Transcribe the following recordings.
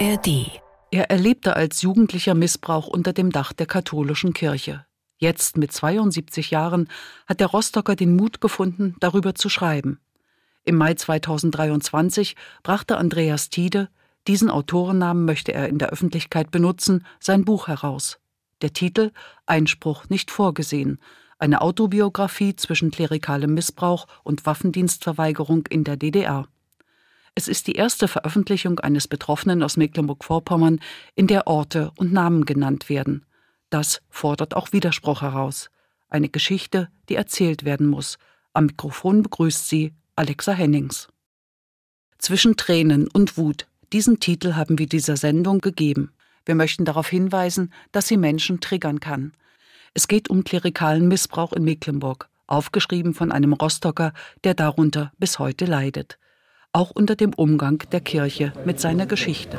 ARD. Er erlebte als Jugendlicher Missbrauch unter dem Dach der katholischen Kirche. Jetzt mit 72 Jahren hat der Rostocker den Mut gefunden, darüber zu schreiben. Im Mai 2023 brachte Andreas Tiede, diesen Autorennamen möchte er in der Öffentlichkeit benutzen, sein Buch heraus. Der Titel Einspruch nicht vorgesehen, eine Autobiografie zwischen klerikalem Missbrauch und Waffendienstverweigerung in der DDR. Es ist die erste Veröffentlichung eines Betroffenen aus Mecklenburg-Vorpommern, in der Orte und Namen genannt werden. Das fordert auch Widerspruch heraus. Eine Geschichte, die erzählt werden muss. Am Mikrofon begrüßt sie Alexa Hennings. Zwischen Tränen und Wut. Diesen Titel haben wir dieser Sendung gegeben. Wir möchten darauf hinweisen, dass sie Menschen triggern kann. Es geht um klerikalen Missbrauch in Mecklenburg, aufgeschrieben von einem Rostocker, der darunter bis heute leidet auch unter dem Umgang der Kirche mit seiner Geschichte.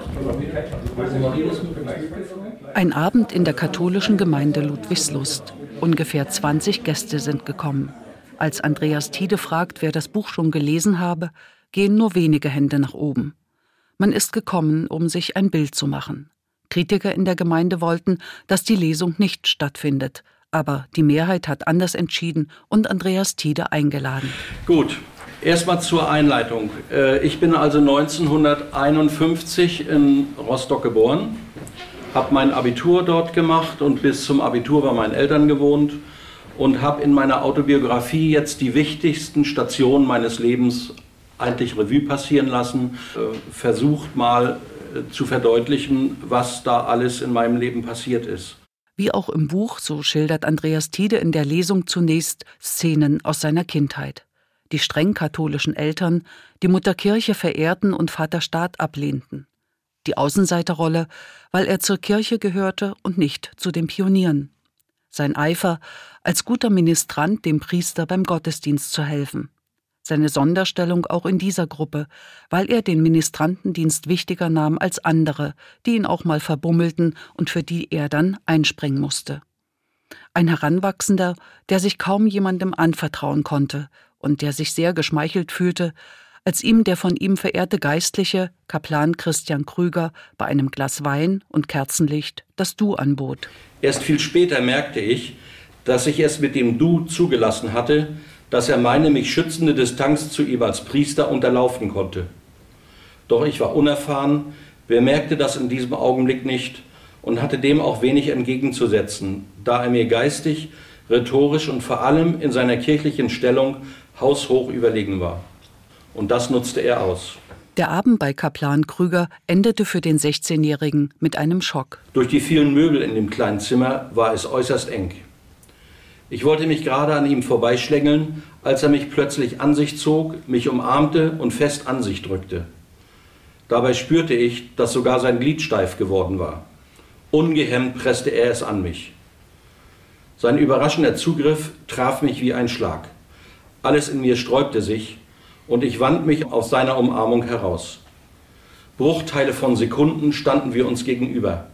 Ein Abend in der katholischen Gemeinde Ludwigslust. Ungefähr 20 Gäste sind gekommen. Als Andreas Tiede fragt, wer das Buch schon gelesen habe, gehen nur wenige Hände nach oben. Man ist gekommen, um sich ein Bild zu machen. Kritiker in der Gemeinde wollten, dass die Lesung nicht stattfindet, aber die Mehrheit hat anders entschieden und Andreas Tiede eingeladen. Gut, Erstmal zur Einleitung. Äh, ich bin also 1951 in Rostock geboren, habe mein Abitur dort gemacht und bis zum Abitur bei meinen Eltern gewohnt und habe in meiner Autobiografie jetzt die wichtigsten Stationen meines Lebens eigentlich Revue passieren lassen, äh, versucht mal äh, zu verdeutlichen, was da alles in meinem Leben passiert ist. Wie auch im Buch, so schildert Andreas Tiede in der Lesung zunächst Szenen aus seiner Kindheit die streng katholischen Eltern, die Mutterkirche verehrten und Vaterstaat ablehnten. Die Außenseiterrolle, weil er zur Kirche gehörte und nicht zu den Pionieren. Sein Eifer, als guter Ministrant dem Priester beim Gottesdienst zu helfen. Seine Sonderstellung auch in dieser Gruppe, weil er den Ministrantendienst wichtiger nahm als andere, die ihn auch mal verbummelten und für die er dann einspringen musste. Ein Heranwachsender, der sich kaum jemandem anvertrauen konnte und der sich sehr geschmeichelt fühlte, als ihm der von ihm verehrte Geistliche, Kaplan Christian Krüger, bei einem Glas Wein und Kerzenlicht das Du anbot. Erst viel später merkte ich, dass ich es mit dem Du zugelassen hatte, dass er meine mich schützende Distanz zu ihm als Priester unterlaufen konnte. Doch ich war unerfahren, bemerkte das in diesem Augenblick nicht und hatte dem auch wenig entgegenzusetzen, da er mir geistig, rhetorisch und vor allem in seiner kirchlichen Stellung haushoch überlegen war. Und das nutzte er aus. Der Abend bei Kaplan Krüger endete für den 16-Jährigen mit einem Schock. Durch die vielen Möbel in dem kleinen Zimmer war es äußerst eng. Ich wollte mich gerade an ihm vorbeischlängeln, als er mich plötzlich an sich zog, mich umarmte und fest an sich drückte. Dabei spürte ich, dass sogar sein Glied steif geworden war. Ungehemmt presste er es an mich. Sein überraschender Zugriff traf mich wie ein Schlag. Alles in mir sträubte sich und ich wand mich aus seiner Umarmung heraus. Bruchteile von Sekunden standen wir uns gegenüber.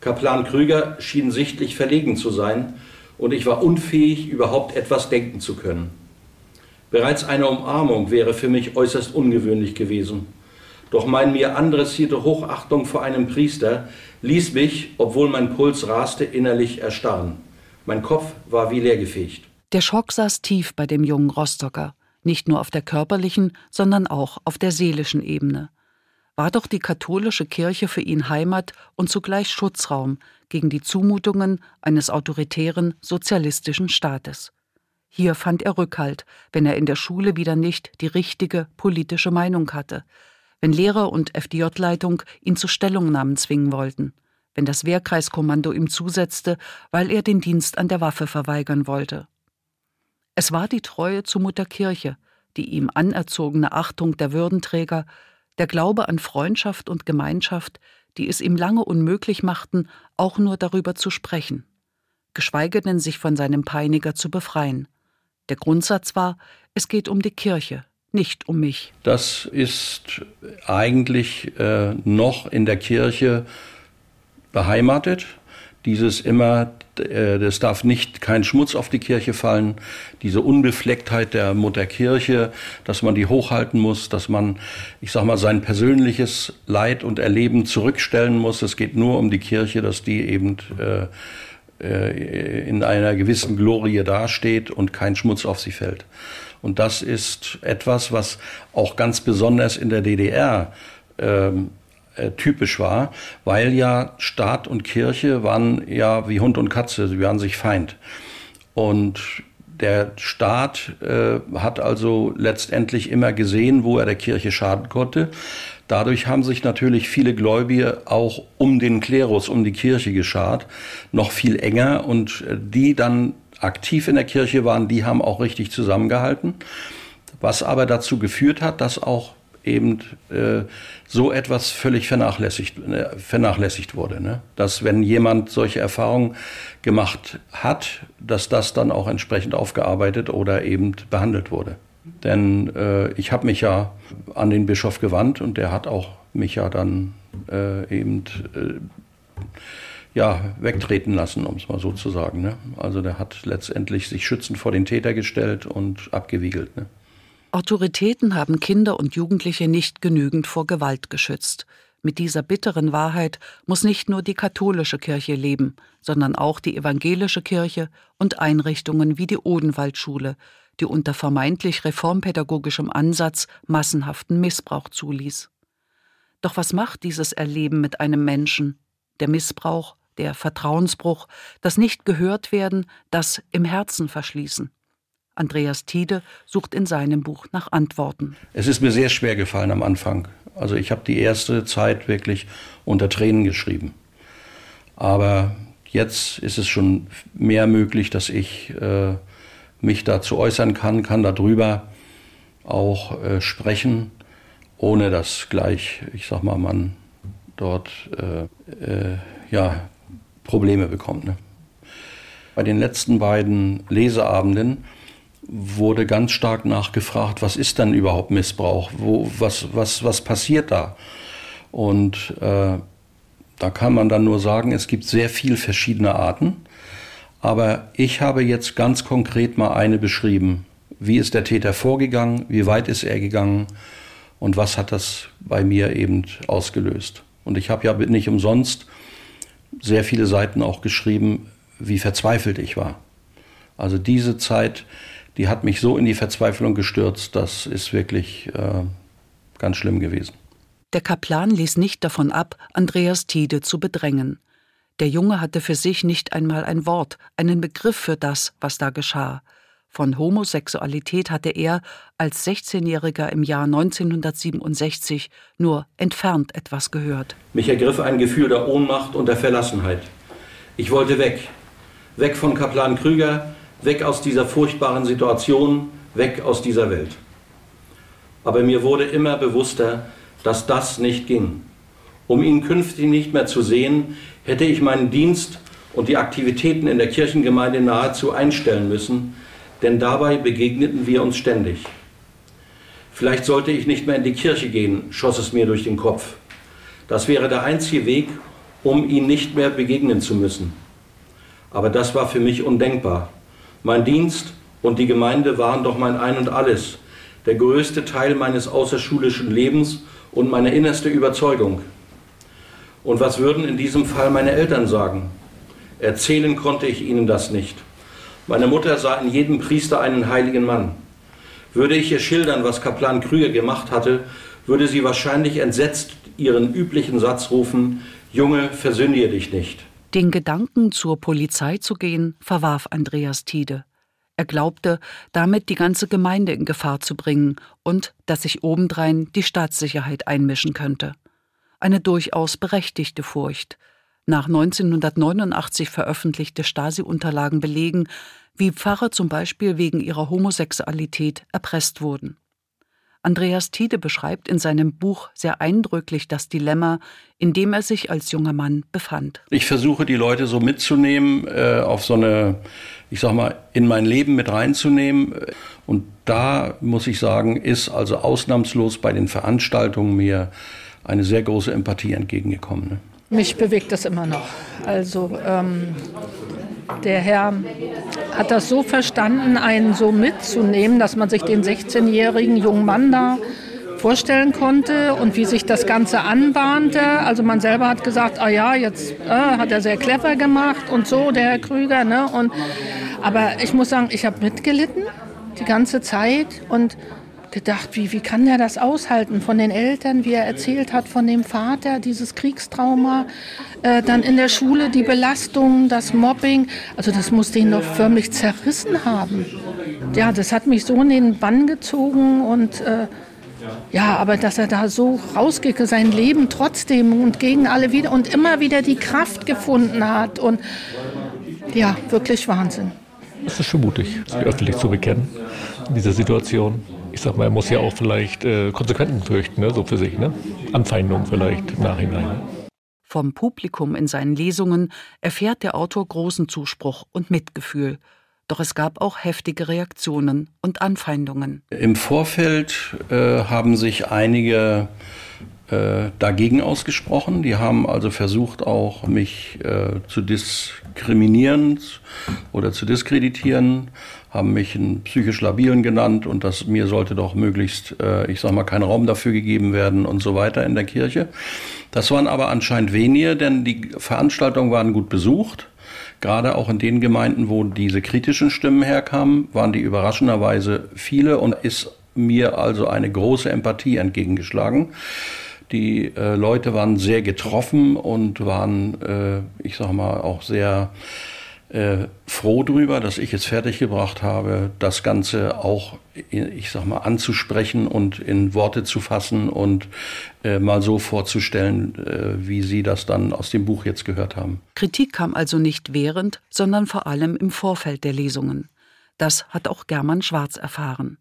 Kaplan Krüger schien sichtlich verlegen zu sein und ich war unfähig, überhaupt etwas denken zu können. Bereits eine Umarmung wäre für mich äußerst ungewöhnlich gewesen. Doch mein mir andressierte Hochachtung vor einem Priester ließ mich, obwohl mein Puls raste, innerlich erstarren. Mein Kopf war wie leergefegt. Der Schock saß tief bei dem jungen Rostocker, nicht nur auf der körperlichen, sondern auch auf der seelischen Ebene. War doch die katholische Kirche für ihn Heimat und zugleich Schutzraum gegen die Zumutungen eines autoritären sozialistischen Staates. Hier fand er Rückhalt, wenn er in der Schule wieder nicht die richtige politische Meinung hatte, wenn Lehrer und FDJ-Leitung ihn zu Stellungnahmen zwingen wollten, wenn das Wehrkreiskommando ihm zusetzte, weil er den Dienst an der Waffe verweigern wollte. Es war die Treue zu Mutter Kirche, die ihm anerzogene Achtung der Würdenträger, der Glaube an Freundschaft und Gemeinschaft, die es ihm lange unmöglich machten, auch nur darüber zu sprechen, geschweige denn sich von seinem Peiniger zu befreien. Der Grundsatz war, es geht um die Kirche, nicht um mich. Das ist eigentlich äh, noch in der Kirche beheimatet, dieses immer es darf nicht kein Schmutz auf die Kirche fallen. Diese Unbeflecktheit der Mutter Kirche, dass man die hochhalten muss, dass man, ich sag mal, sein persönliches Leid und Erleben zurückstellen muss. Es geht nur um die Kirche, dass die eben äh, äh, in einer gewissen Glorie dasteht und kein Schmutz auf sie fällt. Und das ist etwas, was auch ganz besonders in der DDR ähm, äh, typisch war, weil ja Staat und Kirche waren ja wie Hund und Katze, sie waren sich Feind. Und der Staat äh, hat also letztendlich immer gesehen, wo er der Kirche schaden konnte. Dadurch haben sich natürlich viele Gläubige auch um den Klerus, um die Kirche geschart, noch viel enger. Und äh, die dann aktiv in der Kirche waren, die haben auch richtig zusammengehalten. Was aber dazu geführt hat, dass auch eben äh, so etwas völlig vernachlässigt, äh, vernachlässigt wurde. Ne? Dass wenn jemand solche Erfahrungen gemacht hat, dass das dann auch entsprechend aufgearbeitet oder eben behandelt wurde. Denn äh, ich habe mich ja an den Bischof gewandt und der hat auch mich ja dann äh, eben äh, ja, wegtreten lassen, um es mal so zu sagen. Ne? Also der hat letztendlich sich schützend vor den Täter gestellt und abgewiegelt. Ne? Autoritäten haben Kinder und Jugendliche nicht genügend vor Gewalt geschützt. Mit dieser bitteren Wahrheit muss nicht nur die katholische Kirche leben, sondern auch die evangelische Kirche und Einrichtungen wie die Odenwaldschule, die unter vermeintlich reformpädagogischem Ansatz massenhaften Missbrauch zuließ. Doch was macht dieses Erleben mit einem Menschen? Der Missbrauch, der Vertrauensbruch, das nicht gehört werden, das im Herzen verschließen. Andreas Tiede sucht in seinem Buch nach Antworten. Es ist mir sehr schwer gefallen am Anfang. Also ich habe die erste Zeit wirklich unter Tränen geschrieben. Aber jetzt ist es schon mehr möglich, dass ich äh, mich dazu äußern kann, kann darüber auch äh, sprechen, ohne dass gleich, ich sag mal, man dort äh, äh ja, Probleme bekommt. Ne? Bei den letzten beiden Leseabenden wurde ganz stark nachgefragt, was ist denn überhaupt Missbrauch? Wo, was, was, was passiert da? Und äh, da kann man dann nur sagen, es gibt sehr viele verschiedene Arten. Aber ich habe jetzt ganz konkret mal eine beschrieben. Wie ist der Täter vorgegangen? Wie weit ist er gegangen? Und was hat das bei mir eben ausgelöst? Und ich habe ja nicht umsonst sehr viele Seiten auch geschrieben, wie verzweifelt ich war. Also diese Zeit, die hat mich so in die Verzweiflung gestürzt, das ist wirklich äh, ganz schlimm gewesen. Der Kaplan ließ nicht davon ab, Andreas Tiede zu bedrängen. Der Junge hatte für sich nicht einmal ein Wort, einen Begriff für das, was da geschah. Von Homosexualität hatte er als 16-Jähriger im Jahr 1967 nur entfernt etwas gehört. Mich ergriff ein Gefühl der Ohnmacht und der Verlassenheit. Ich wollte weg. Weg von Kaplan Krüger, weg aus dieser furchtbaren Situation, weg aus dieser Welt. Aber mir wurde immer bewusster, dass das nicht ging. Um ihn künftig nicht mehr zu sehen, hätte ich meinen Dienst und die Aktivitäten in der Kirchengemeinde nahezu einstellen müssen, denn dabei begegneten wir uns ständig. Vielleicht sollte ich nicht mehr in die Kirche gehen, schoss es mir durch den Kopf. Das wäre der einzige Weg, um ihn nicht mehr begegnen zu müssen. Aber das war für mich undenkbar. Mein Dienst und die Gemeinde waren doch mein Ein und alles, der größte Teil meines außerschulischen Lebens und meine innerste Überzeugung. Und was würden in diesem Fall meine Eltern sagen? Erzählen konnte ich ihnen das nicht. Meine Mutter sah in jedem Priester einen heiligen Mann. Würde ich ihr schildern, was Kaplan Krüger gemacht hatte, würde sie wahrscheinlich entsetzt ihren üblichen Satz rufen, Junge, versündige dich nicht. Den Gedanken, zur Polizei zu gehen, verwarf Andreas Tiede. Er glaubte, damit die ganze Gemeinde in Gefahr zu bringen und dass sich obendrein die Staatssicherheit einmischen könnte. Eine durchaus berechtigte Furcht. Nach 1989 veröffentlichte Stasi-Unterlagen belegen, wie Pfarrer zum Beispiel wegen ihrer Homosexualität erpresst wurden. Andreas Tiede beschreibt in seinem Buch sehr eindrücklich das Dilemma, in dem er sich als junger Mann befand. Ich versuche die Leute so mitzunehmen, äh, auf so eine, ich sag mal, in mein Leben mit reinzunehmen. Und da muss ich sagen, ist also ausnahmslos bei den Veranstaltungen mir eine sehr große Empathie entgegengekommen. Ne? Mich bewegt das immer noch. Also ähm, der Herr hat das so verstanden, einen so mitzunehmen, dass man sich den 16-jährigen jungen Mann da vorstellen konnte und wie sich das Ganze anbahnte. Also man selber hat gesagt, ah ja, jetzt äh, hat er sehr clever gemacht und so, der Herr Krüger. Ne? Und, aber ich muss sagen, ich habe mitgelitten die ganze Zeit und gedacht, wie, wie kann der das aushalten von den Eltern, wie er erzählt hat von dem Vater, dieses Kriegstrauma, äh, dann in der Schule die Belastung, das Mobbing. Also das muss den noch förmlich zerrissen haben. Ja, das hat mich so in den Bann gezogen und äh, ja, aber dass er da so rausgeht, sein Leben trotzdem und gegen alle wieder und immer wieder die Kraft gefunden hat und ja, wirklich Wahnsinn. Es ist schon mutig, sich öffentlich zu bekennen in dieser Situation ich sag mal, er muss ja auch vielleicht äh, Konsequenzen fürchten, ne, so für sich, ne? Anfeindungen vielleicht im Nachhinein. Vom Publikum in seinen Lesungen erfährt der Autor großen Zuspruch und Mitgefühl. Doch es gab auch heftige Reaktionen und Anfeindungen. Im Vorfeld äh, haben sich einige äh, dagegen ausgesprochen. Die haben also versucht, auch mich äh, zu diskriminieren oder zu diskreditieren, haben mich einen psychisch labilen genannt und dass mir sollte doch möglichst, äh, ich sag mal, kein Raum dafür gegeben werden und so weiter in der Kirche. Das waren aber anscheinend wenige, denn die Veranstaltungen waren gut besucht. Gerade auch in den Gemeinden, wo diese kritischen Stimmen herkamen, waren die überraschenderweise viele und ist mir also eine große Empathie entgegengeschlagen. Die äh, Leute waren sehr getroffen und waren, äh, ich sag mal, auch sehr äh, froh drüber, dass ich es fertiggebracht habe, das Ganze auch, ich sag mal, anzusprechen und in Worte zu fassen und äh, mal so vorzustellen, äh, wie Sie das dann aus dem Buch jetzt gehört haben. Kritik kam also nicht während, sondern vor allem im Vorfeld der Lesungen. Das hat auch German Schwarz erfahren.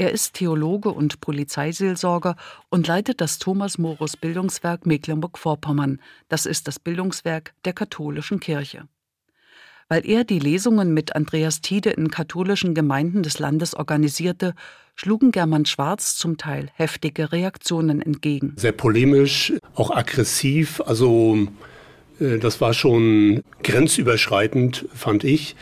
Er ist Theologe und Polizeiseelsorger und leitet das Thomas Morus Bildungswerk Mecklenburg-Vorpommern. Das ist das Bildungswerk der katholischen Kirche. Weil er die Lesungen mit Andreas Tiede in katholischen Gemeinden des Landes organisierte, schlugen German Schwarz zum Teil heftige Reaktionen entgegen. Sehr polemisch, auch aggressiv. Also äh, das war schon grenzüberschreitend, fand ich.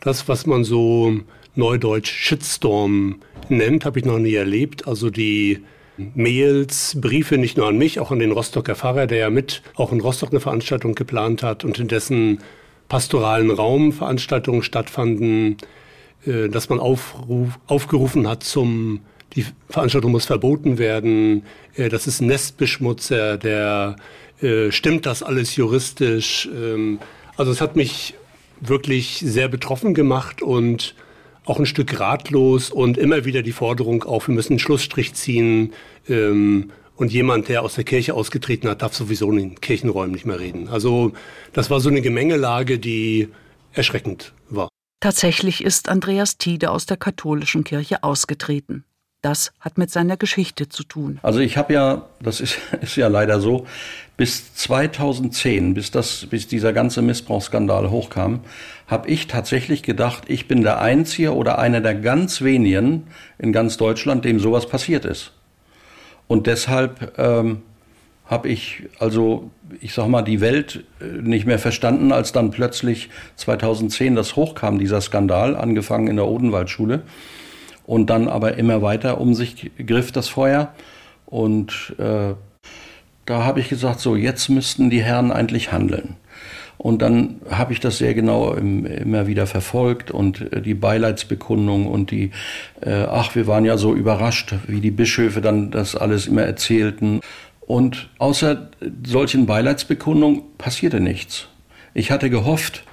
Das, was man so neudeutsch Shitstorm nennt, habe ich noch nie erlebt. Also die Mails, Briefe nicht nur an mich, auch an den Rostocker Pfarrer, der ja mit auch in Rostock eine Veranstaltung geplant hat und in dessen pastoralen Raum Veranstaltungen stattfanden, äh, dass man aufruf, aufgerufen hat zum die Veranstaltung muss verboten werden, äh, das ist Nestbeschmutzer, der äh, stimmt das alles juristisch. Ähm, also es hat mich wirklich sehr betroffen gemacht und auch ein Stück ratlos und immer wieder die Forderung auf, wir müssen einen Schlussstrich ziehen. Ähm, und jemand, der aus der Kirche ausgetreten hat, darf sowieso in den Kirchenräumen nicht mehr reden. Also das war so eine Gemengelage, die erschreckend war. Tatsächlich ist Andreas Tiede aus der katholischen Kirche ausgetreten. Das hat mit seiner Geschichte zu tun. Also ich habe ja, das ist, ist ja leider so, bis 2010, bis, das, bis dieser ganze Missbrauchsskandal hochkam, habe ich tatsächlich gedacht, ich bin der Einzige oder einer der ganz wenigen in ganz Deutschland, dem sowas passiert ist. Und deshalb ähm, habe ich also, ich sag mal, die Welt äh, nicht mehr verstanden, als dann plötzlich 2010 das hochkam, dieser Skandal, angefangen in der Odenwaldschule und dann aber immer weiter um sich griff das Feuer. Und äh, da habe ich gesagt, so jetzt müssten die Herren eigentlich handeln. Und dann habe ich das sehr genau immer wieder verfolgt und äh, die Beileidsbekundung und die, äh, ach, wir waren ja so überrascht, wie die Bischöfe dann das alles immer erzählten. Und außer solchen Beileidsbekundungen passierte nichts. Ich hatte gehofft,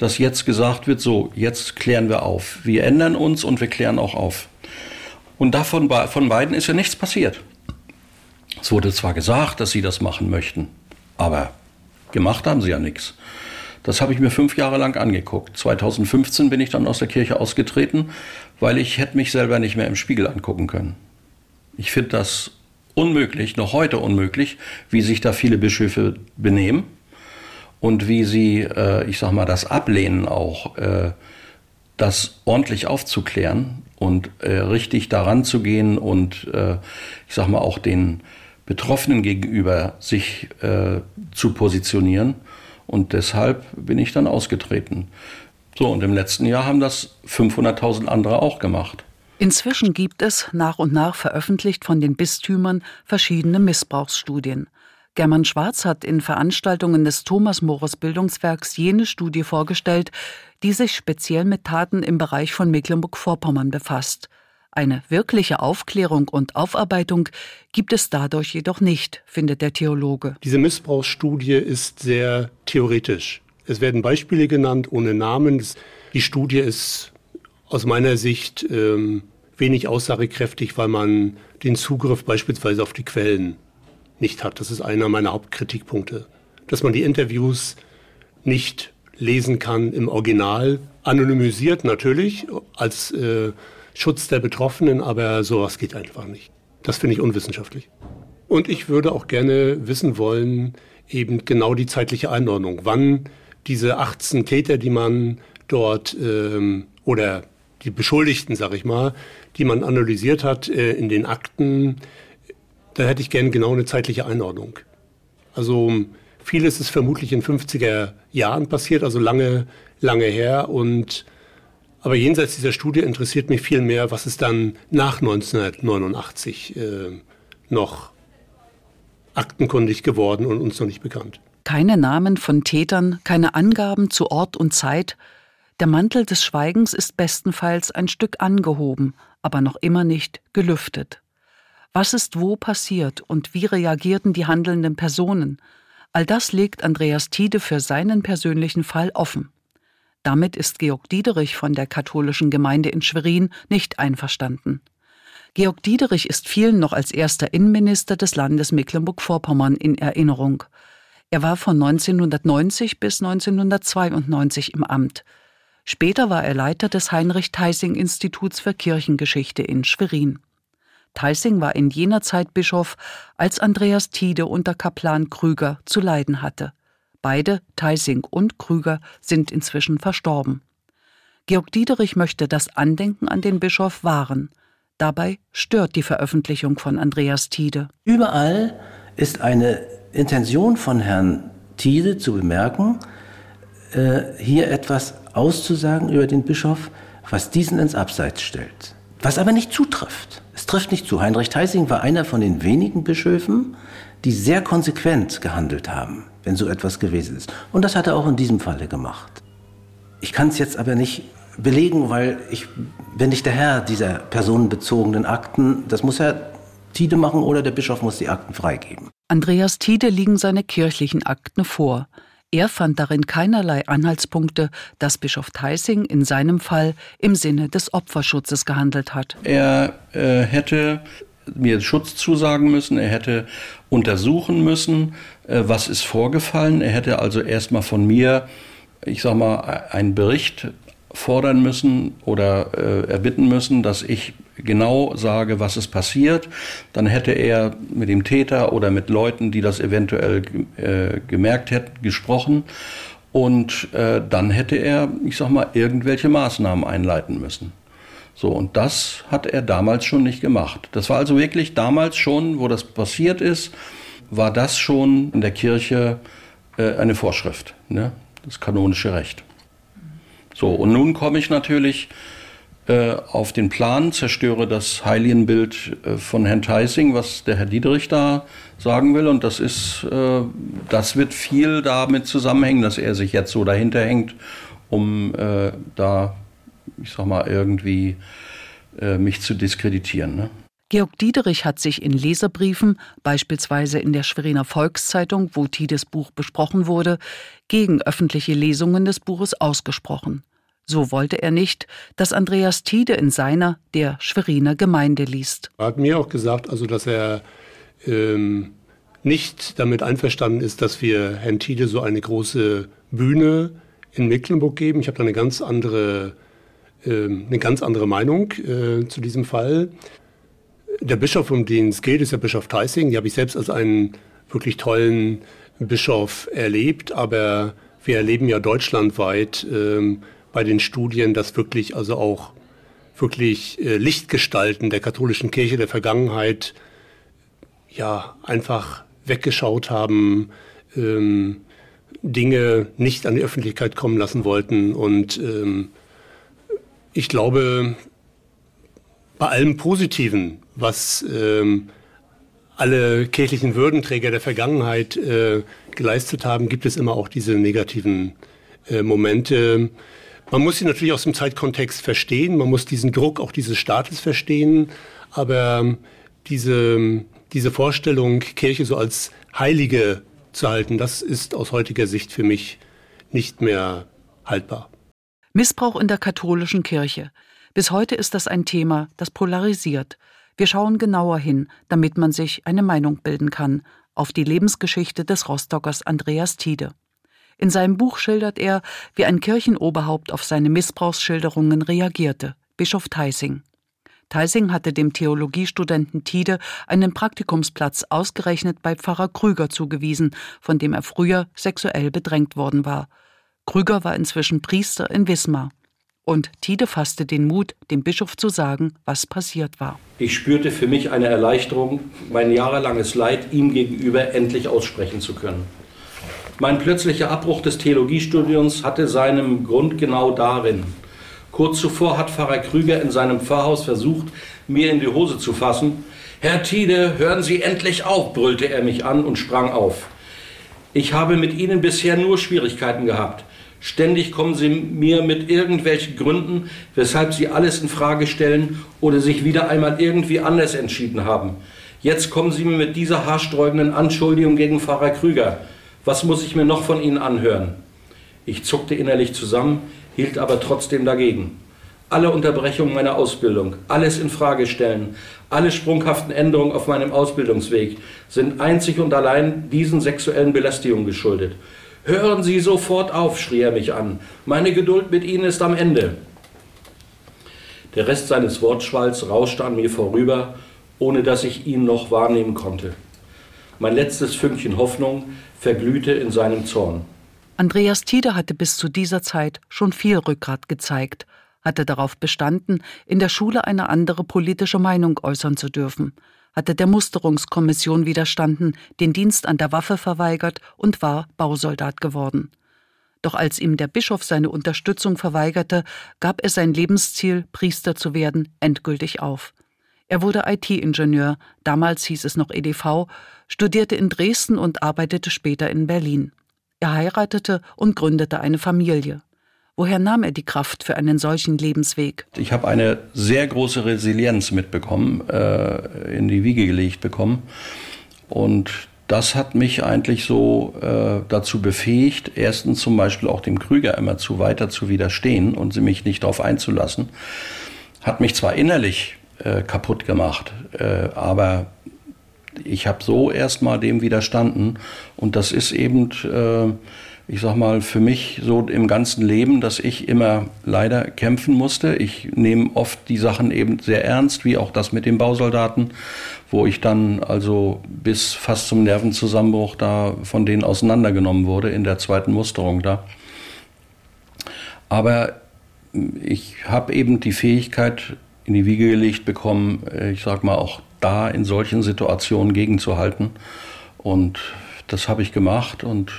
dass jetzt gesagt wird, so, jetzt klären wir auf. Wir ändern uns und wir klären auch auf. Und davon von beiden ist ja nichts passiert. Es wurde zwar gesagt, dass sie das machen möchten, aber gemacht haben sie ja nichts. Das habe ich mir fünf Jahre lang angeguckt. 2015 bin ich dann aus der Kirche ausgetreten, weil ich hätte mich selber nicht mehr im Spiegel angucken können. Ich finde das unmöglich, noch heute unmöglich, wie sich da viele Bischöfe benehmen und wie sie, äh, ich sag mal, das ablehnen auch, äh, das ordentlich aufzuklären und äh, richtig daran zu gehen und äh, ich sag mal auch den Betroffenen gegenüber sich äh, zu positionieren. Und deshalb bin ich dann ausgetreten. So, und im letzten Jahr haben das 500.000 andere auch gemacht. Inzwischen gibt es, nach und nach veröffentlicht von den Bistümern, verschiedene Missbrauchsstudien. German Schwarz hat in Veranstaltungen des Thomas Mores Bildungswerks jene Studie vorgestellt, die sich speziell mit Taten im Bereich von Mecklenburg-Vorpommern befasst. Eine wirkliche Aufklärung und Aufarbeitung gibt es dadurch jedoch nicht, findet der Theologe. Diese Missbrauchsstudie ist sehr theoretisch. Es werden Beispiele genannt ohne Namen. Die Studie ist aus meiner Sicht ähm, wenig aussagekräftig, weil man den Zugriff beispielsweise auf die Quellen nicht hat. Das ist einer meiner Hauptkritikpunkte. Dass man die Interviews nicht lesen kann im Original, anonymisiert natürlich als äh, Schutz der Betroffenen, aber sowas geht einfach nicht. Das finde ich unwissenschaftlich. Und ich würde auch gerne wissen wollen, eben genau die zeitliche Einordnung. Wann diese 18 Täter, die man dort ähm, oder die Beschuldigten, sag ich mal, die man analysiert hat äh, in den Akten, da hätte ich gerne genau eine zeitliche Einordnung. Also vieles ist vermutlich in 50er Jahren passiert, also lange, lange her. Und aber jenseits dieser Studie interessiert mich viel mehr, was ist dann nach 1989 äh, noch aktenkundig geworden und uns noch nicht bekannt. Keine Namen von Tätern, keine Angaben zu Ort und Zeit. Der Mantel des Schweigens ist bestenfalls ein Stück angehoben, aber noch immer nicht gelüftet. Was ist wo passiert und wie reagierten die handelnden Personen? All das legt Andreas Tiede für seinen persönlichen Fall offen. Damit ist Georg Diederich von der katholischen Gemeinde in Schwerin nicht einverstanden. Georg Diederich ist vielen noch als erster Innenminister des Landes Mecklenburg-Vorpommern in Erinnerung. Er war von 1990 bis 1992 im Amt. Später war er Leiter des Heinrich-Theising-Instituts für Kirchengeschichte in Schwerin. Theissing war in jener Zeit Bischof, als Andreas Tiede unter Kaplan Krüger zu leiden hatte. Beide, Theissing und Krüger, sind inzwischen verstorben. Georg Diederich möchte das Andenken an den Bischof wahren. Dabei stört die Veröffentlichung von Andreas Tiede. Überall ist eine Intention von Herrn Tiede zu bemerken, äh, hier etwas auszusagen über den Bischof, was diesen ins Abseits stellt. Was aber nicht zutrifft. Es trifft nicht zu. Heinrich Theising war einer von den wenigen Bischöfen, die sehr konsequent gehandelt haben, wenn so etwas gewesen ist. Und das hat er auch in diesem Falle gemacht. Ich kann es jetzt aber nicht belegen, weil ich bin nicht der Herr dieser personenbezogenen Akten. Das muss Herr Tiede machen oder der Bischof muss die Akten freigeben. Andreas Tiede liegen seine kirchlichen Akten vor. Er fand darin keinerlei Anhaltspunkte, dass Bischof Theissing in seinem Fall im Sinne des Opferschutzes gehandelt hat. Er äh, hätte mir Schutz zusagen müssen, er hätte untersuchen müssen, äh, was ist vorgefallen. Er hätte also erstmal von mir, ich sag mal, einen Bericht fordern müssen oder äh, erbitten müssen, dass ich genau sage, was ist passiert. Dann hätte er mit dem Täter oder mit Leuten, die das eventuell äh, gemerkt hätten, gesprochen. Und äh, dann hätte er, ich sag mal, irgendwelche Maßnahmen einleiten müssen. So, und das hat er damals schon nicht gemacht. Das war also wirklich damals schon, wo das passiert ist, war das schon in der Kirche äh, eine Vorschrift, ne? das kanonische Recht. So, und nun komme ich natürlich äh, auf den Plan, zerstöre das Heiligenbild äh, von Herrn Theising, was der Herr Dietrich da sagen will. Und das ist, äh, das wird viel damit zusammenhängen, dass er sich jetzt so dahinter hängt, um äh, da, ich sag mal, irgendwie äh, mich zu diskreditieren. Ne? Georg Diederich hat sich in Leserbriefen, beispielsweise in der Schweriner Volkszeitung, wo Tides Buch besprochen wurde, gegen öffentliche Lesungen des Buches ausgesprochen. So wollte er nicht, dass Andreas Tiede in seiner, der Schweriner Gemeinde liest. Er hat mir auch gesagt, also dass er ähm, nicht damit einverstanden ist, dass wir Herrn Tiede so eine große Bühne in Mecklenburg geben. Ich habe da eine ganz andere, äh, eine ganz andere Meinung äh, zu diesem Fall. Der Bischof, um den es geht, ist der Bischof Theissing. Die habe ich selbst als einen wirklich tollen Bischof erlebt, aber wir erleben ja deutschlandweit ähm, bei den Studien, dass wirklich also auch wirklich äh, Lichtgestalten der katholischen Kirche der Vergangenheit ja einfach weggeschaut haben, ähm, Dinge nicht an die Öffentlichkeit kommen lassen wollten. Und ähm, ich glaube, bei allem Positiven, was ähm, alle kirchlichen Würdenträger der Vergangenheit äh, geleistet haben, gibt es immer auch diese negativen äh, Momente. Man muss sie natürlich aus dem Zeitkontext verstehen, man muss diesen Druck auch dieses Staates verstehen, aber diese, diese Vorstellung, Kirche so als Heilige zu halten, das ist aus heutiger Sicht für mich nicht mehr haltbar. Missbrauch in der katholischen Kirche. Bis heute ist das ein Thema, das polarisiert. Wir schauen genauer hin, damit man sich eine Meinung bilden kann, auf die Lebensgeschichte des Rostockers Andreas Tiede. In seinem Buch schildert er, wie ein Kirchenoberhaupt auf seine Missbrauchsschilderungen reagierte, Bischof Theising. Theising hatte dem Theologiestudenten Tiede einen Praktikumsplatz ausgerechnet bei Pfarrer Krüger zugewiesen, von dem er früher sexuell bedrängt worden war. Krüger war inzwischen Priester in Wismar. Und Tide fasste den Mut, dem Bischof zu sagen, was passiert war. Ich spürte für mich eine Erleichterung, mein jahrelanges Leid ihm gegenüber endlich aussprechen zu können. Mein plötzlicher Abbruch des Theologiestudiums hatte seinen Grund genau darin. Kurz zuvor hat Pfarrer Krüger in seinem Pfarrhaus versucht, mir in die Hose zu fassen. Herr Tide, hören Sie endlich auf, brüllte er mich an und sprang auf. Ich habe mit Ihnen bisher nur Schwierigkeiten gehabt. Ständig kommen Sie mir mit irgendwelchen Gründen, weshalb Sie alles in Frage stellen oder sich wieder einmal irgendwie anders entschieden haben. Jetzt kommen Sie mir mit dieser haarsträubenden Anschuldigung gegen Pfarrer Krüger. Was muss ich mir noch von Ihnen anhören? Ich zuckte innerlich zusammen, hielt aber trotzdem dagegen. Alle Unterbrechungen meiner Ausbildung, alles in Frage stellen, alle sprunghaften Änderungen auf meinem Ausbildungsweg sind einzig und allein diesen sexuellen Belästigungen geschuldet. Hören Sie sofort auf, schrie er mich an. Meine Geduld mit Ihnen ist am Ende. Der Rest seines Wortschwalls rauschte an mir vorüber, ohne dass ich ihn noch wahrnehmen konnte. Mein letztes Fünkchen Hoffnung verglühte in seinem Zorn. Andreas Tiede hatte bis zu dieser Zeit schon viel Rückgrat gezeigt, hatte darauf bestanden, in der Schule eine andere politische Meinung äußern zu dürfen, hatte der Musterungskommission widerstanden, den Dienst an der Waffe verweigert und war Bausoldat geworden. Doch als ihm der Bischof seine Unterstützung verweigerte, gab er sein Lebensziel, Priester zu werden, endgültig auf. Er wurde IT-Ingenieur, damals hieß es noch EDV, studierte in Dresden und arbeitete später in Berlin. Er heiratete und gründete eine Familie. Woher nahm er die Kraft für einen solchen Lebensweg? Ich habe eine sehr große Resilienz mitbekommen, äh, in die Wiege gelegt bekommen. Und das hat mich eigentlich so äh, dazu befähigt, erstens zum Beispiel auch dem Krüger immer zu weiter zu widerstehen und sie mich nicht darauf einzulassen. Hat mich zwar innerlich äh, kaputt gemacht. Äh, aber ich habe so erstmal dem widerstanden. Und das ist eben, äh, ich sag mal, für mich so im ganzen Leben, dass ich immer leider kämpfen musste. Ich nehme oft die Sachen eben sehr ernst, wie auch das mit den Bausoldaten, wo ich dann also bis fast zum Nervenzusammenbruch da von denen auseinandergenommen wurde in der zweiten Musterung da. Aber ich habe eben die Fähigkeit, in die Wiege gelegt bekommen, äh, ich sag mal auch da in solchen Situationen gegenzuhalten. Und das habe ich gemacht und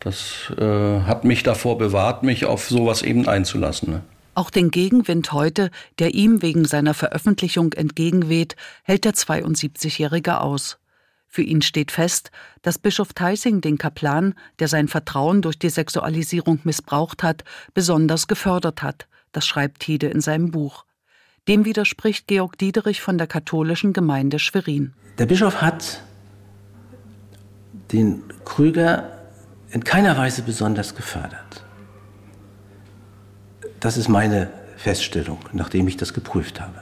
das äh, hat mich davor bewahrt, mich auf sowas eben einzulassen. Ne? Auch den Gegenwind heute, der ihm wegen seiner Veröffentlichung entgegenweht, hält der 72-Jährige aus. Für ihn steht fest, dass Bischof Theising den Kaplan, der sein Vertrauen durch die Sexualisierung missbraucht hat, besonders gefördert hat. Das schreibt Tide in seinem Buch. Dem widerspricht Georg Diederich von der katholischen Gemeinde Schwerin. Der Bischof hat den Krüger in keiner Weise besonders gefördert. Das ist meine Feststellung, nachdem ich das geprüft habe.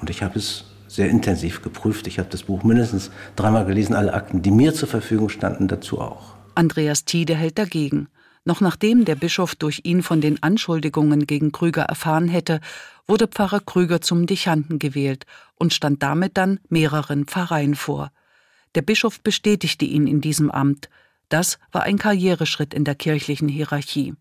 Und ich habe es sehr intensiv geprüft. Ich habe das Buch mindestens dreimal gelesen, alle Akten, die mir zur Verfügung standen, dazu auch. Andreas Tiede hält dagegen. Noch nachdem der Bischof durch ihn von den Anschuldigungen gegen Krüger erfahren hätte, wurde Pfarrer Krüger zum Dechanten gewählt und stand damit dann mehreren Pfarreien vor. Der Bischof bestätigte ihn in diesem Amt. Das war ein Karriereschritt in der kirchlichen Hierarchie.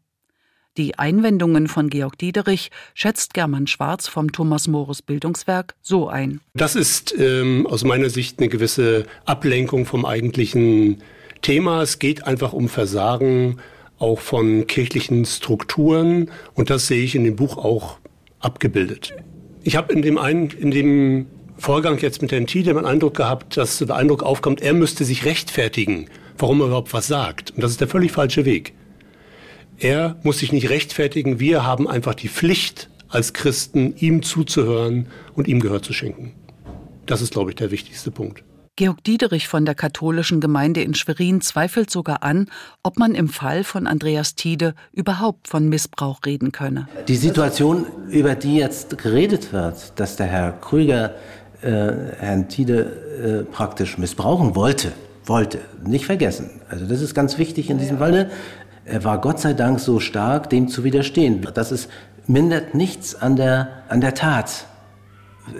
Die Einwendungen von Georg Diederich schätzt German Schwarz vom Thomas Morus Bildungswerk so ein. Das ist ähm, aus meiner Sicht eine gewisse Ablenkung vom eigentlichen Thema. Es geht einfach um Versagen auch von kirchlichen Strukturen und das sehe ich in dem Buch auch abgebildet. Ich habe in dem einen, in dem Vorgang jetzt mit Herrn Tiede den Eindruck gehabt, dass der Eindruck aufkommt, er müsste sich rechtfertigen, warum er überhaupt was sagt. Und das ist der völlig falsche Weg. Er muss sich nicht rechtfertigen. Wir haben einfach die Pflicht als Christen, ihm zuzuhören und ihm Gehör zu schenken. Das ist, glaube ich, der wichtigste Punkt. Georg Diederich von der katholischen Gemeinde in Schwerin zweifelt sogar an, ob man im Fall von Andreas Tiede überhaupt von Missbrauch reden könne. Die Situation, über die jetzt geredet wird, dass der Herr Krüger äh, Herrn Tiede äh, praktisch missbrauchen wollte, wollte, nicht vergessen. Also das ist ganz wichtig in diesem Falle. Er war Gott sei Dank so stark, dem zu widerstehen. Das ist, mindert nichts an der, an der Tat,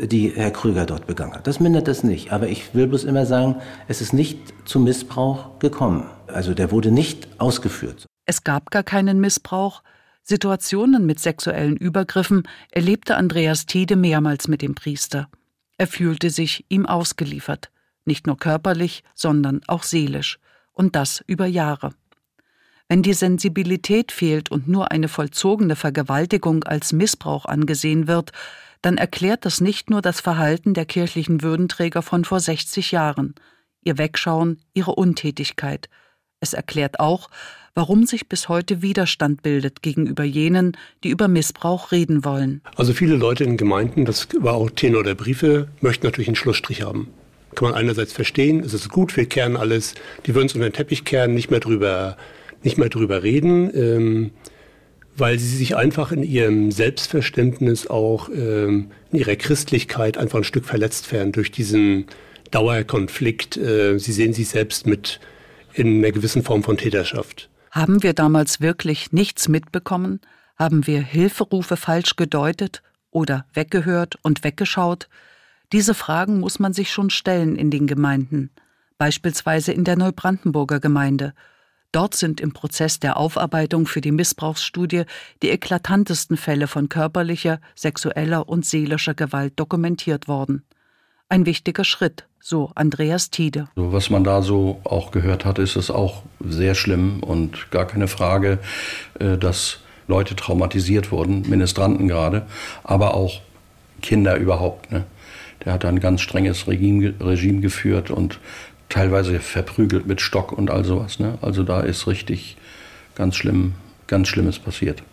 die Herr Krüger dort begangen hat. Das mindert es nicht. Aber ich will bloß immer sagen, es ist nicht zu Missbrauch gekommen. Also der wurde nicht ausgeführt. Es gab gar keinen Missbrauch. Situationen mit sexuellen Übergriffen erlebte Andreas Tiede mehrmals mit dem Priester. Er fühlte sich ihm ausgeliefert, nicht nur körperlich, sondern auch seelisch, und das über Jahre. Wenn die Sensibilität fehlt und nur eine vollzogene Vergewaltigung als Missbrauch angesehen wird, dann erklärt das nicht nur das Verhalten der kirchlichen Würdenträger von vor 60 Jahren, ihr Wegschauen, ihre Untätigkeit. Es erklärt auch, warum sich bis heute Widerstand bildet gegenüber jenen, die über Missbrauch reden wollen. Also viele Leute in Gemeinden, das war auch Tenor der Briefe, möchten natürlich einen Schlussstrich haben. Kann man einerseits verstehen, es ist gut, wir kehren alles, die würden es unter den Teppich kehren, nicht mehr drüber nicht mehr drüber reden, ähm, weil sie sich einfach in ihrem Selbstverständnis auch ähm, in ihrer Christlichkeit einfach ein Stück verletzt werden durch diesen Dauerkonflikt. Äh, sie sehen sich selbst mit in einer gewissen Form von Täterschaft. Haben wir damals wirklich nichts mitbekommen? Haben wir Hilferufe falsch gedeutet oder weggehört und weggeschaut? Diese Fragen muss man sich schon stellen in den Gemeinden, beispielsweise in der Neubrandenburger Gemeinde Dort sind im Prozess der Aufarbeitung für die Missbrauchsstudie die eklatantesten Fälle von körperlicher, sexueller und seelischer Gewalt dokumentiert worden. Ein wichtiger Schritt, so Andreas Tiede. Was man da so auch gehört hat, ist es auch sehr schlimm und gar keine Frage, äh, dass Leute traumatisiert wurden, Ministranten gerade, aber auch Kinder überhaupt. Ne? Der hat ein ganz strenges Regime, Regime geführt und teilweise verprügelt mit Stock und all sowas. Ne? Also da ist richtig ganz schlimm, ganz Schlimmes passiert.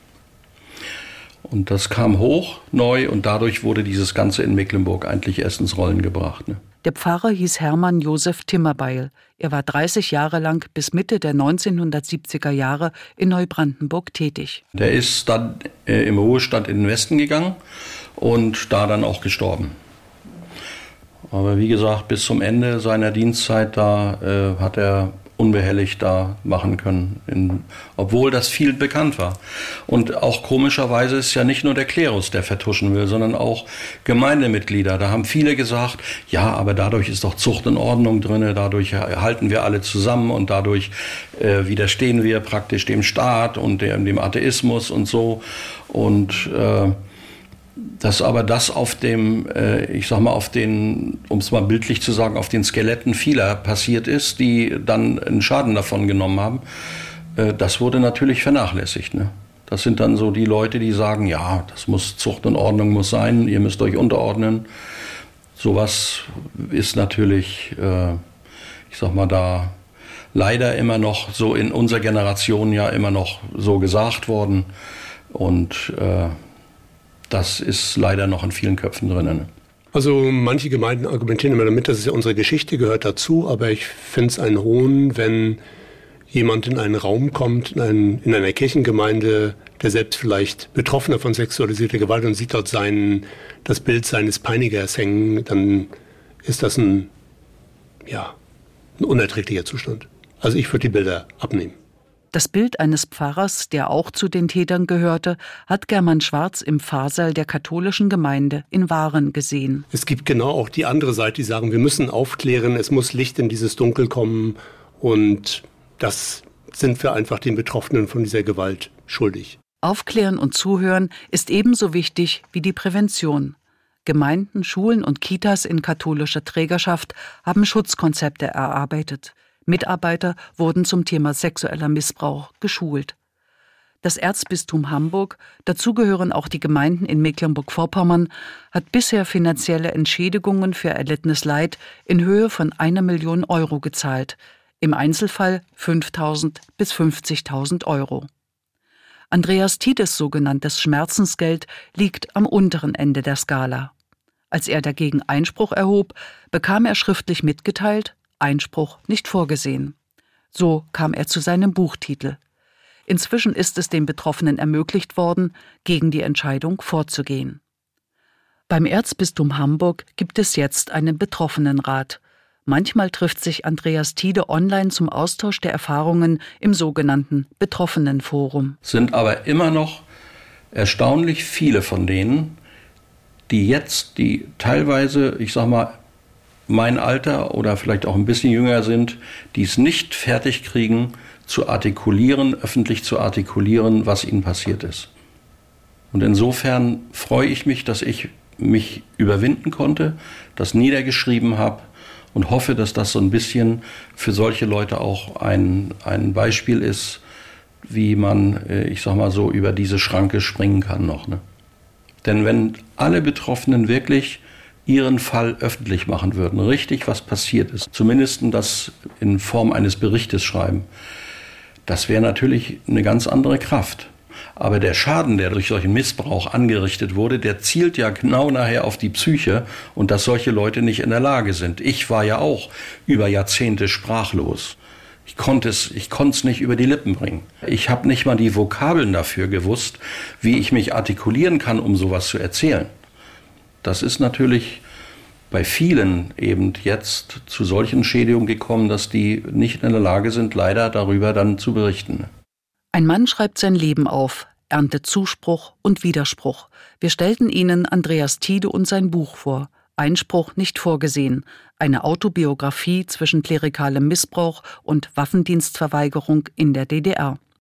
Und das kam hoch, neu, und dadurch wurde dieses Ganze in Mecklenburg eigentlich erst ins Rollen gebracht. Ne? Der Pfarrer hieß Hermann Josef Timmerbeil. Er war 30 Jahre lang bis Mitte der 1970er Jahre in Neubrandenburg tätig. Der ist dann äh, im Ruhestand in den Westen gegangen und da dann auch gestorben. Aber wie gesagt, bis zum Ende seiner Dienstzeit da äh, hat er unbehelligt da machen können, in, obwohl das viel bekannt war. Und auch komischerweise ist ja nicht nur der Klerus, der vertuschen will, sondern auch Gemeindemitglieder. Da haben viele gesagt, ja, aber dadurch ist doch Zucht und Ordnung drin, dadurch halten wir alle zusammen und dadurch äh, widerstehen wir praktisch dem Staat und dem, dem Atheismus und so. Und äh, dass aber das auf dem, äh, ich sag mal, auf den, um es mal bildlich zu sagen, auf den Skeletten vieler passiert ist, die dann einen Schaden davon genommen haben, äh, das wurde natürlich vernachlässigt. Ne? Das sind dann so die Leute, die sagen, ja, das muss Zucht und Ordnung muss sein, ihr müsst euch unterordnen. Sowas ist natürlich, äh, ich sag mal, da leider immer noch so in unserer Generation ja immer noch so gesagt worden. Und äh, das ist leider noch in vielen Köpfen drin. Ne? Also manche Gemeinden argumentieren immer damit, das ist ja unsere Geschichte, gehört dazu, aber ich finde es ein Hohn, wenn jemand in einen Raum kommt, in, einen, in einer Kirchengemeinde, der selbst vielleicht Betroffener von sexualisierter Gewalt und sieht dort sein, das Bild seines Peinigers hängen, dann ist das ein, ja, ein unerträglicher Zustand. Also ich würde die Bilder abnehmen. Das Bild eines Pfarrers, der auch zu den Tätern gehörte, hat German Schwarz im Pfarrsaal der katholischen Gemeinde in Waren gesehen. Es gibt genau auch die andere Seite, die sagen, wir müssen aufklären, es muss Licht in dieses Dunkel kommen und das sind wir einfach den Betroffenen von dieser Gewalt schuldig. Aufklären und Zuhören ist ebenso wichtig wie die Prävention. Gemeinden, Schulen und Kitas in katholischer Trägerschaft haben Schutzkonzepte erarbeitet. Mitarbeiter wurden zum Thema sexueller Missbrauch geschult. Das Erzbistum Hamburg, dazu gehören auch die Gemeinden in Mecklenburg-Vorpommern, hat bisher finanzielle Entschädigungen für erlittenes Leid in Höhe von einer Million Euro gezahlt, im Einzelfall 5.000 bis 50.000 Euro. Andreas Tides sogenanntes Schmerzensgeld liegt am unteren Ende der Skala. Als er dagegen Einspruch erhob, bekam er schriftlich mitgeteilt, Einspruch nicht vorgesehen. So kam er zu seinem Buchtitel. Inzwischen ist es den Betroffenen ermöglicht worden, gegen die Entscheidung vorzugehen. Beim Erzbistum Hamburg gibt es jetzt einen Betroffenenrat. Manchmal trifft sich Andreas Tiede online zum Austausch der Erfahrungen im sogenannten Betroffenenforum. Sind aber immer noch erstaunlich viele von denen, die jetzt, die teilweise, ich sag mal, mein Alter oder vielleicht auch ein bisschen jünger sind, die es nicht fertig kriegen, zu artikulieren, öffentlich zu artikulieren, was ihnen passiert ist. Und insofern freue ich mich, dass ich mich überwinden konnte, das niedergeschrieben habe und hoffe, dass das so ein bisschen für solche Leute auch ein, ein Beispiel ist, wie man, äh, ich sag mal so, über diese Schranke springen kann noch. Ne? Denn wenn alle Betroffenen wirklich ihren Fall öffentlich machen würden, richtig was passiert ist, zumindest das in Form eines Berichtes schreiben, das wäre natürlich eine ganz andere Kraft. Aber der Schaden, der durch solchen Missbrauch angerichtet wurde, der zielt ja genau nachher auf die Psyche und dass solche Leute nicht in der Lage sind. Ich war ja auch über Jahrzehnte sprachlos. Ich konnte es, ich nicht über die Lippen bringen. Ich habe nicht mal die Vokabeln dafür gewusst, wie ich mich artikulieren kann, um sowas zu erzählen. Das ist natürlich bei vielen eben jetzt zu solchen Schädigungen gekommen, dass die nicht in der Lage sind, leider darüber dann zu berichten. Ein Mann schreibt sein Leben auf, erntet Zuspruch und Widerspruch. Wir stellten Ihnen Andreas Tiede und sein Buch vor. Einspruch nicht vorgesehen. Eine Autobiografie zwischen klerikalem Missbrauch und Waffendienstverweigerung in der DDR.